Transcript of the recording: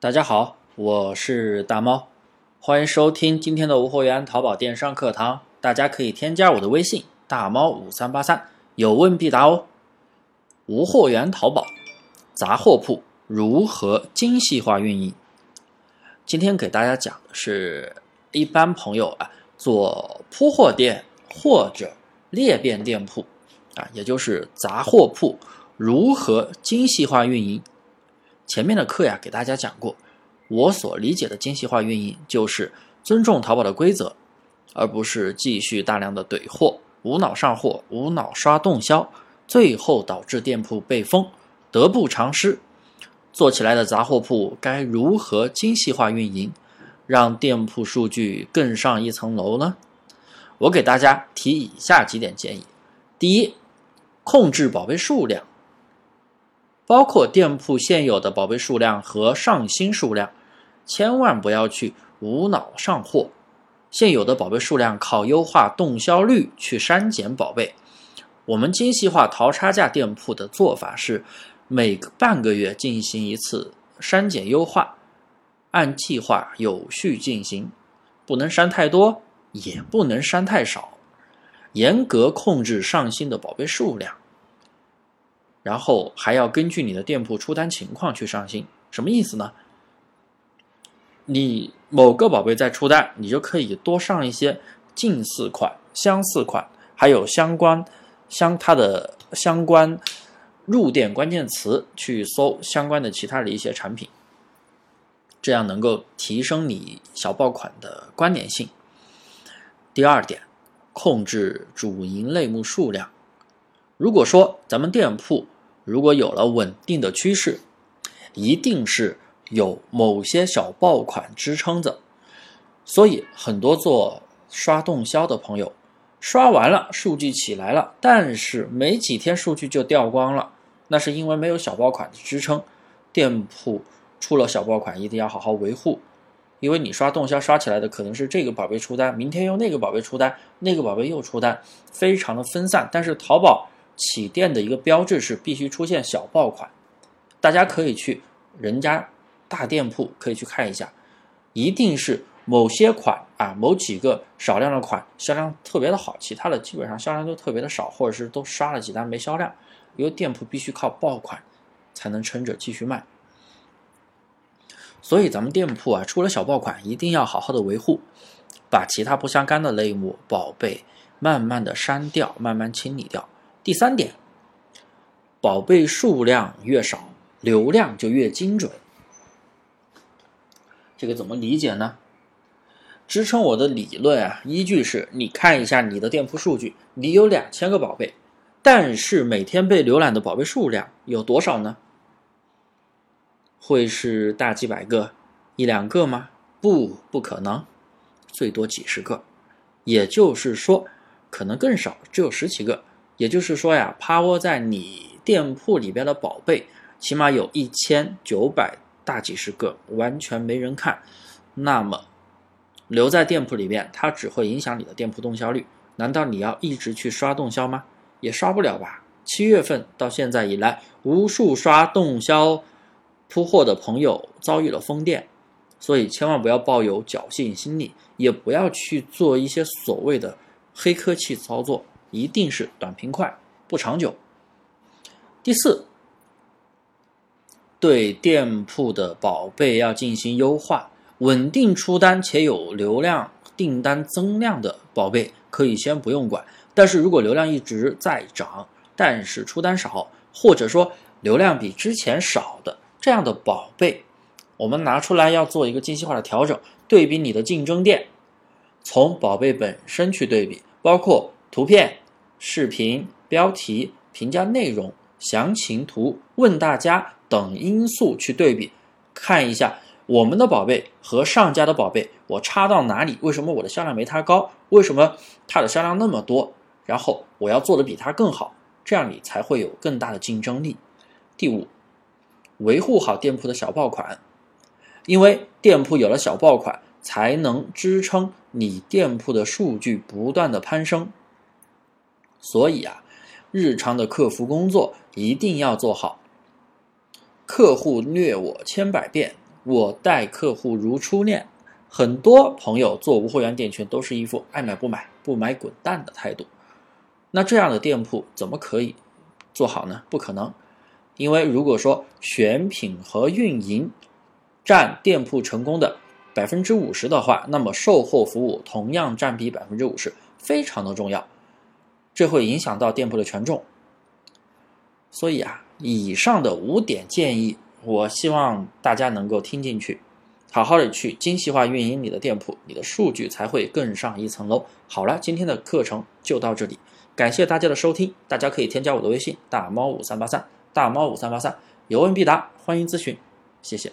大家好，我是大猫，欢迎收听今天的无货源淘宝电商课堂。大家可以添加我的微信大猫五三八三，有问必答哦。无货源淘宝杂货铺如何精细化运营？今天给大家讲的是一般朋友啊做铺货店或者裂变店铺啊，也就是杂货铺如何精细化运营。前面的课呀，给大家讲过，我所理解的精细化运营就是尊重淘宝的规则，而不是继续大量的怼货、无脑上货、无脑刷动销，最后导致店铺被封，得不偿失。做起来的杂货铺该如何精细化运营，让店铺数据更上一层楼呢？我给大家提以下几点建议：第一，控制宝贝数量。包括店铺现有的宝贝数量和上新数量，千万不要去无脑上货。现有的宝贝数量靠优化动销率去删减宝贝。我们精细化淘差价店铺的做法是，每半个月进行一次删减优化，按计划有序进行，不能删太多，也不能删太少，严格控制上新的宝贝数量。然后还要根据你的店铺出单情况去上新，什么意思呢？你某个宝贝在出单，你就可以多上一些近似款、相似款，还有相关相它的相关入店关键词去搜相关的其他的一些产品，这样能够提升你小爆款的关联性。第二点，控制主营类目数量。如果说咱们店铺如果有了稳定的趋势，一定是有某些小爆款支撑着，所以很多做刷动销的朋友，刷完了数据起来了，但是没几天数据就掉光了，那是因为没有小爆款的支撑。店铺出了小爆款，一定要好好维护，因为你刷动销刷起来的可能是这个宝贝出单，明天又那个宝贝出单，那个宝贝又出单，非常的分散。但是淘宝。起店的一个标志是必须出现小爆款，大家可以去人家大店铺可以去看一下，一定是某些款啊，某几个少量的款销量特别的好，其他的基本上销量都特别的少，或者是都刷了几单没销量，因为店铺必须靠爆款才能撑着继续卖，所以咱们店铺啊出了小爆款，一定要好好的维护，把其他不相干的类目宝贝慢慢的删掉，慢慢清理掉。第三点，宝贝数量越少，流量就越精准。这个怎么理解呢？支撑我的理论啊，依据是你看一下你的店铺数据，你有两千个宝贝，但是每天被浏览的宝贝数量有多少呢？会是大几百个、一两个吗？不，不可能，最多几十个。也就是说，可能更少，只有十几个。也就是说呀，趴窝在你店铺里边的宝贝，起码有一千九百大几十个，完全没人看。那么留在店铺里边，它只会影响你的店铺动销率。难道你要一直去刷动销吗？也刷不了吧。七月份到现在以来，无数刷动销铺货的朋友遭遇了封店，所以千万不要抱有侥幸心理，也不要去做一些所谓的黑科技操作。一定是短平快，不长久。第四，对店铺的宝贝要进行优化，稳定出单且有流量、订单增量的宝贝可以先不用管。但是如果流量一直在涨，但是出单少，或者说流量比之前少的这样的宝贝，我们拿出来要做一个精细化的调整，对比你的竞争店，从宝贝本身去对比，包括图片。视频标题、评价内容、详情图、问大家等因素去对比，看一下我们的宝贝和上家的宝贝，我差到哪里？为什么我的销量没他高？为什么他的销量那么多？然后我要做的比他更好，这样你才会有更大的竞争力。第五，维护好店铺的小爆款，因为店铺有了小爆款，才能支撑你店铺的数据不断的攀升。所以啊，日常的客服工作一定要做好。客户虐我千百遍，我待客户如初恋。很多朋友做无货源店群都是一副爱买不买、不买滚蛋的态度。那这样的店铺怎么可以做好呢？不可能，因为如果说选品和运营占店铺成功的百分之五十的话，那么售后服务同样占比百分之五十，非常的重要。这会影响到店铺的权重。所以啊，以上的五点建议，我希望大家能够听进去。好好的去精细化运营你的店铺，你的数据才会更上一层楼。好了，今天的课程就到这里，感谢大家的收听。大家可以添加我的微信大猫五三八三，大猫五三八三，有问必答，欢迎咨询，谢谢。